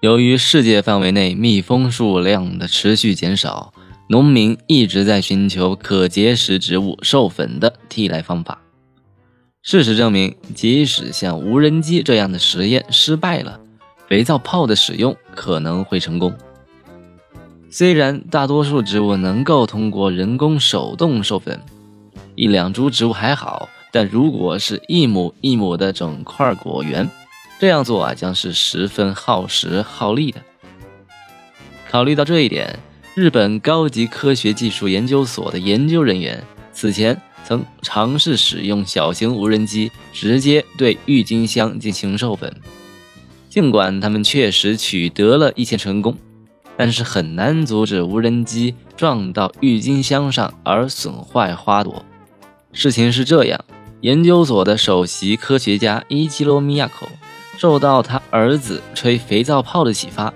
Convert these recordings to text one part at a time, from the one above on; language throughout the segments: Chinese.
由于世界范围内蜜蜂数量的持续减少，农民一直在寻求可结实植物授粉的替代方法。事实证明，即使像无人机这样的实验失败了，肥皂泡的使用可能会成功。虽然大多数植物能够通过人工手动授粉，一两株植物还好，但如果是一亩一亩的整块果园，这样做啊将是十分耗时耗力的。考虑到这一点，日本高级科学技术研究所的研究人员此前。曾尝试使用小型无人机直接对郁金香进行授粉，尽管他们确实取得了一些成功，但是很难阻止无人机撞到郁金香上而损坏花朵。事情是这样，研究所的首席科学家伊基罗米亚口受到他儿子吹肥皂泡的启发，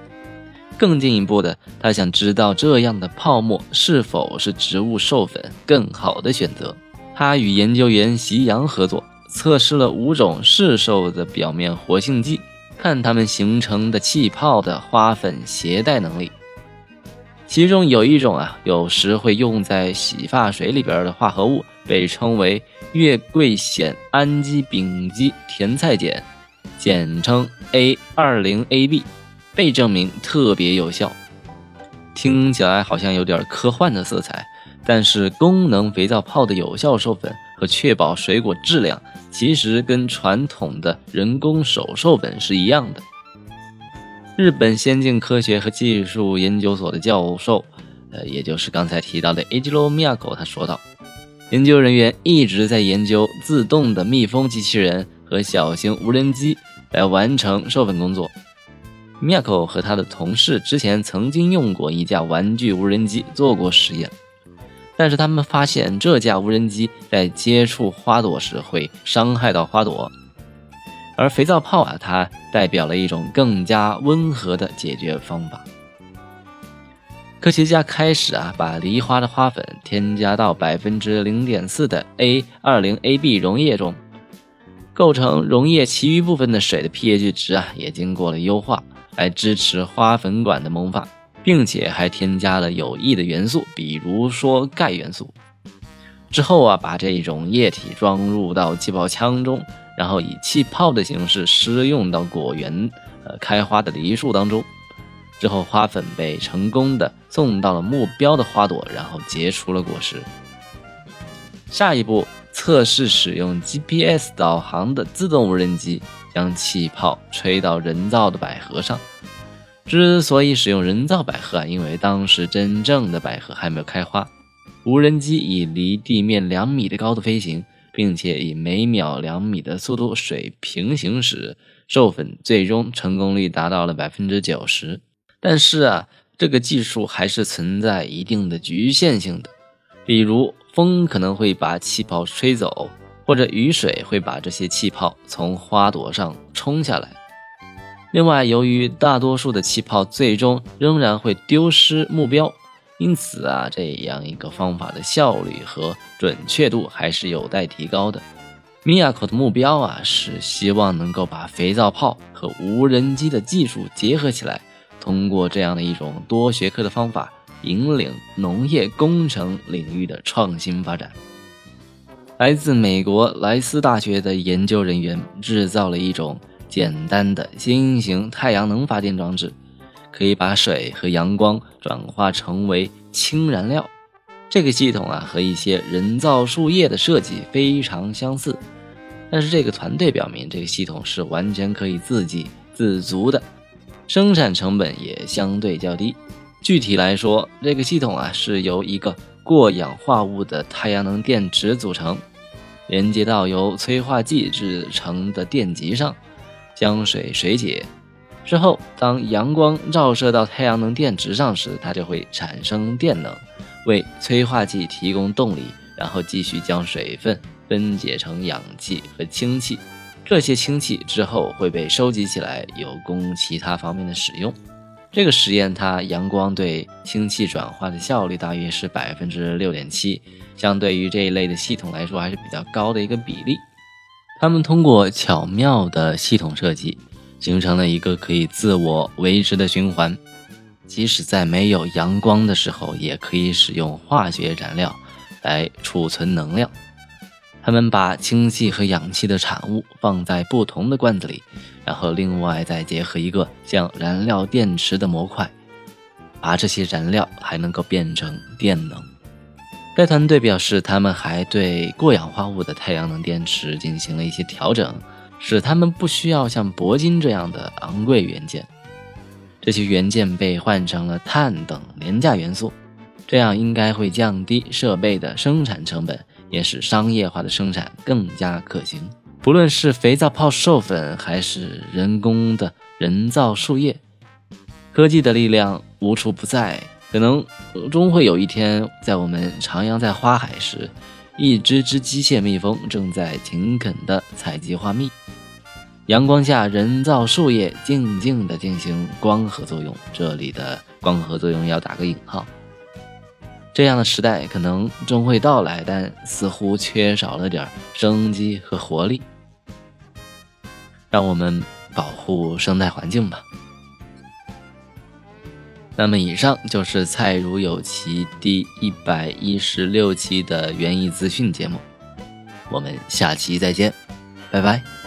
更进一步的，他想知道这样的泡沫是否是植物授粉更好的选择。他与研究员席阳合作，测试了五种市售的表面活性剂，看它们形成的气泡的花粉携带能力。其中有一种啊，有时会用在洗发水里边的化合物，被称为月桂酰氨基丙基甜菜碱，简称 A 二零 AB，被证明特别有效。听起来好像有点科幻的色彩。但是，功能肥皂泡的有效授粉和确保水果质量，其实跟传统的人工手授粉是一样的。日本先进科学和技术研究所的教授，呃，也就是刚才提到的 Ejiro Miyako，他说道，研究人员一直在研究自动的蜜蜂机器人和小型无人机来完成授粉工作。Miko 和他的同事之前曾经用过一架玩具无人机做过实验。但是他们发现，这架无人机在接触花朵时会伤害到花朵，而肥皂泡啊，它代表了一种更加温和的解决方法。科学家开始啊，把梨花的花粉添加到百分之零点四的 A 二零 AB 溶液中，构成溶液其余部分的水的 pH 值啊，也经过了优化，来支持花粉管的萌发。并且还添加了有益的元素，比如说钙元素。之后啊，把这种液体装入到气泡枪中，然后以气泡的形式施用到果园呃开花的梨树当中。之后，花粉被成功的送到了目标的花朵，然后结出了果实。下一步，测试使用 GPS 导航的自动无人机，将气泡吹到人造的百合上。之所以使用人造百合啊，因为当时真正的百合还没有开花。无人机以离地面两米的高度飞行，并且以每秒两米的速度水平行驶，授粉最终成功率达到了百分之九十。但是啊，这个技术还是存在一定的局限性的，比如风可能会把气泡吹走，或者雨水会把这些气泡从花朵上冲下来。另外，由于大多数的气泡最终仍然会丢失目标，因此啊，这样一个方法的效率和准确度还是有待提高的。米亚口的目标啊，是希望能够把肥皂泡和无人机的技术结合起来，通过这样的一种多学科的方法，引领农业工程领域的创新发展。来自美国莱斯大学的研究人员制造了一种。简单的新型太阳能发电装置，可以把水和阳光转化成为氢燃料。这个系统啊，和一些人造树叶的设计非常相似。但是这个团队表明，这个系统是完全可以自给自足的，生产成本也相对较低。具体来说，这个系统啊，是由一个过氧化物的太阳能电池组成，连接到由催化剂制成的电极上。将水水解之后，当阳光照射到太阳能电池上时，它就会产生电能，为催化剂提供动力，然后继续将水分分解成氧气和氢气。这些氢气之后会被收集起来，有供其他方面的使用。这个实验，它阳光对氢气转化的效率大约是百分之六点七，相对于这一类的系统来说，还是比较高的一个比例。他们通过巧妙的系统设计，形成了一个可以自我维持的循环。即使在没有阳光的时候，也可以使用化学燃料来储存能量。他们把氢气和氧气的产物放在不同的罐子里，然后另外再结合一个像燃料电池的模块，把这些燃料还能够变成电能。该团队表示，他们还对过氧化物的太阳能电池进行了一些调整，使它们不需要像铂金这样的昂贵元件。这些元件被换成了碳等廉价元素，这样应该会降低设备的生产成本。也使商业化的生产更加可行。不论是肥皂泡授粉，还是人工的人造树叶，科技的力量无处不在。可能终会有一天，在我们徜徉在花海时，一只只机械蜜蜂正在勤恳地采集花蜜。阳光下，人造树叶静静地进行光合作用。这里的光合作用要打个引号。这样的时代可能终会到来，但似乎缺少了点生机和活力。让我们保护生态环境吧。那么，以上就是蔡如有奇第一百一十六期的园艺资讯节目，我们下期再见，拜拜。